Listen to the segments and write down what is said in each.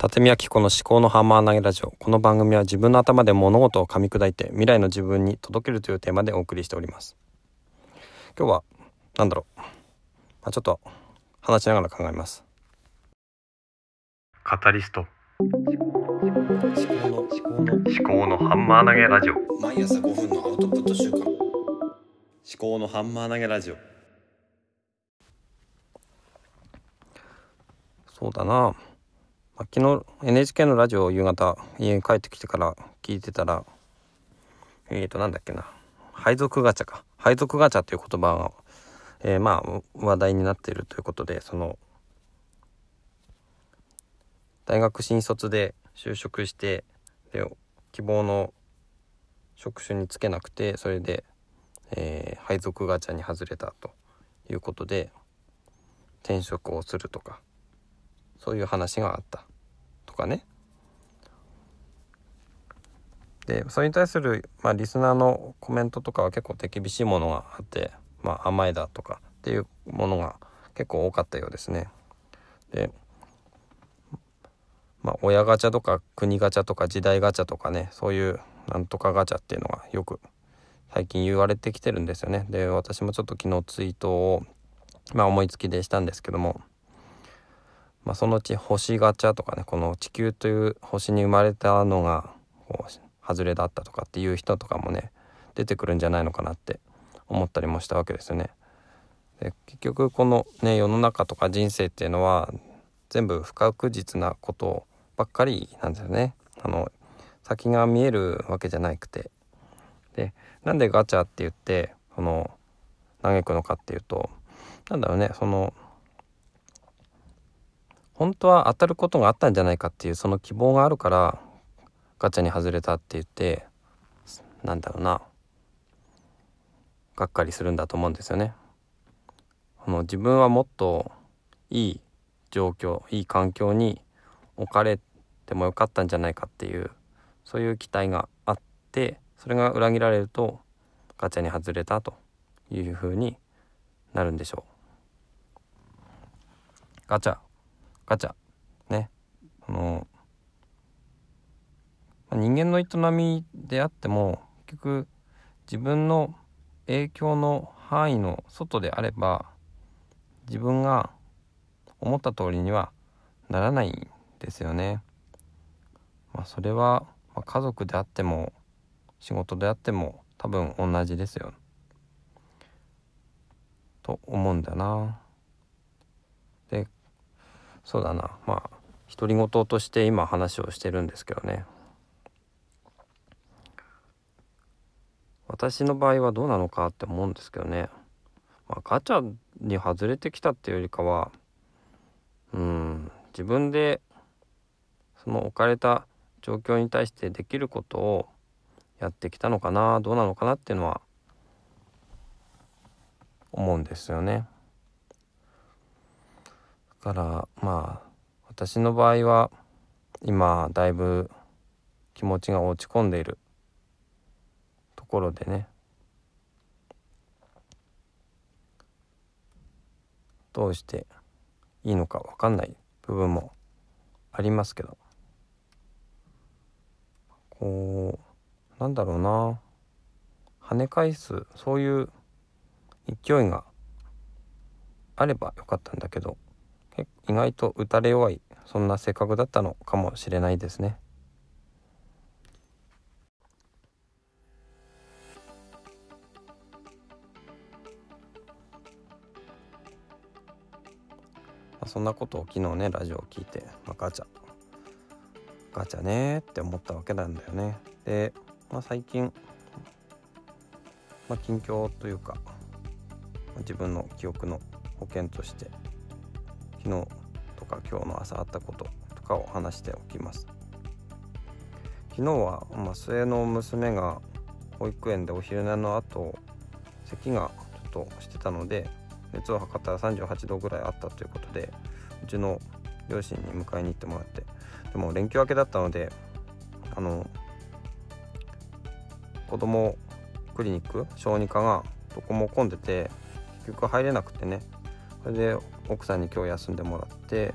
立宮紀子の思考のハンマー投げラジオ。この番組は自分の頭で物事を噛み砕いて未来の自分に届けるというテーマでお送りしております。今日は何だろう、まあ、ちょっと話しながら考えます。カタリスト。思考の思考の思考のハンマー投げラジオ。毎朝5分のアウトプット週間。思考のハンマー投げラジオ。そうだな昨日 NHK のラジオを夕方家に帰ってきてから聞いてたらえーとなんだっけな。配属ガチャか。配属ガチャっていう言葉が、えー、まあ話題になっているということでその大学新卒で就職してで希望の職種に就けなくてそれで、えー、配属ガチャに外れたということで転職をするとかそういう話があった。かねでそれに対する、まあ、リスナーのコメントとかは結構手厳しいものがあって、まあ、甘えだとかっていうものが結構多かったようですね。でまあ、親ガチャとか国ガチャとか時代ガチャとかねそういうなんとかガチャっていうのがよく最近言われてきてるんですよね。で私もちょっと昨日ツイートを、まあ、思いつきでしたんですけどもまあ、そのうち星ガチャとかねこの地球という星に生まれたのがこう外れだったとかっていう人とかもね出てくるんじゃないのかなって思ったりもしたわけですよね。で結局このね世の中とか人生っていうのは全部不確実なことばっかりなんですよね。あの先が見えるわけじゃなくてでなんでガチャって言ってその嘆くのかっていうとなんだろうねその本当は当たることがあったんじゃないかっていうその希望があるからガチャに外れたって言ってなんだろうながっかりするんだと思うんですよね。この自分はもっといい状況いい環境に置かれてもよかったんじゃないかっていうそういう期待があってそれが裏切られるとガチャに外れたというふうになるんでしょう。ガチャガチャねあの人間の営みであっても結局自分の影響の範囲の外であれば自分が思った通りにはならないんですよね。まあ、それは、家族であっても仕事であっても多分同じですよ。と思うんだな。でそうだな。まあ独り言として今話をしてるんですけどね。私の場合はどうなのかって思うんですけどね、まあ、ガチャに外れてきたっていうよりかはうん自分でその置かれた状況に対してできることをやってきたのかなどうなのかなっていうのは思うんですよね。からまあ私の場合は今だいぶ気持ちが落ち込んでいるところでね。どうしていいのか分かんない部分もありますけど。こうなんだろうな。跳ね返すそういう勢いがあればよかったんだけど。意外と打たれ弱いそんな性格だったのかもしれないですね。まあ、そんなことを昨日ねラジオを聞いて、まあ、ガチャガチャねって思ったわけなんだよね。で、まあ、最近、まあ、近況というかまあ自分の記憶の保険として昨日とか今日の朝あったこととかを話しておきます。昨日は、まあ、末の娘が保育園でお昼寝の後咳がちょっとしてたので熱を測ったら38度ぐらいあったということでうちの両親に迎えに行ってもらってでも連休明けだったのであの子供クリニック小児科がどこも混んでて結局入れなくてね。それで奥さんに今日休んでもらって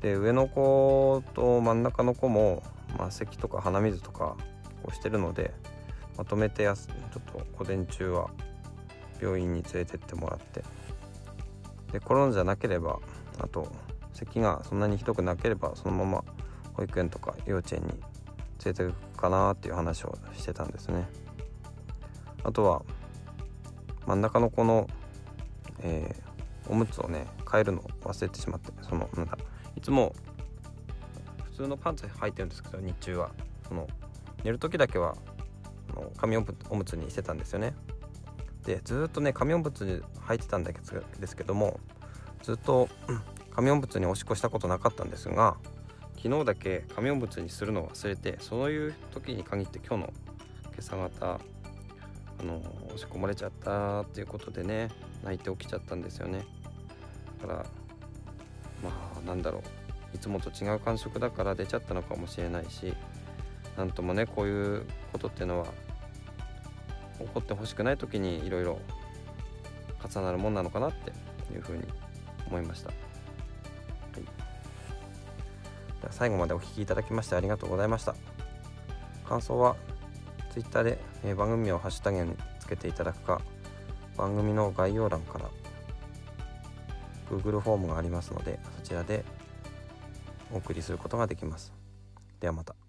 で上の子と真ん中の子も、まあ、咳とか鼻水とかこうしてるのでまとめてやすちょっと午前中は病院に連れてってもらって。でコロナじゃなければあと咳がそんなにひどくなければそのまま保育園とか幼稚園に連れていくかなっていう話をしてたんですね。あとは真ん中の子の、えー、おむつをね変えるの忘れてしまってそのなんだいつも普通のパンツ履いてるんですけど日中はその寝る時だけはあの紙おむつにしてたんですよね。でずっとね紙おむつに履いてたんですけどもずっと紙おむつにおしっこしたことなかったんですが昨日だけ紙おむつにするのを忘れてそういう時に限って今日の今朝方あの押し込まれちゃったっていうことでね泣いて起きちゃったんですよね。だからまあなんだろう。いつもと違う感触だから出ちゃったのかもしれないしなんともねこういうことっていうのは起こってほしくない時にいろいろ重なるもんなのかなっていうふうに思いました、はい、では最後までお聴きいただきましてありがとうございました。感想は Twitter で、え、番組をハッシュタグにつけていただくか番組の概要欄から Google フォームがありますのでそちらでお送りすることができます。ではまた。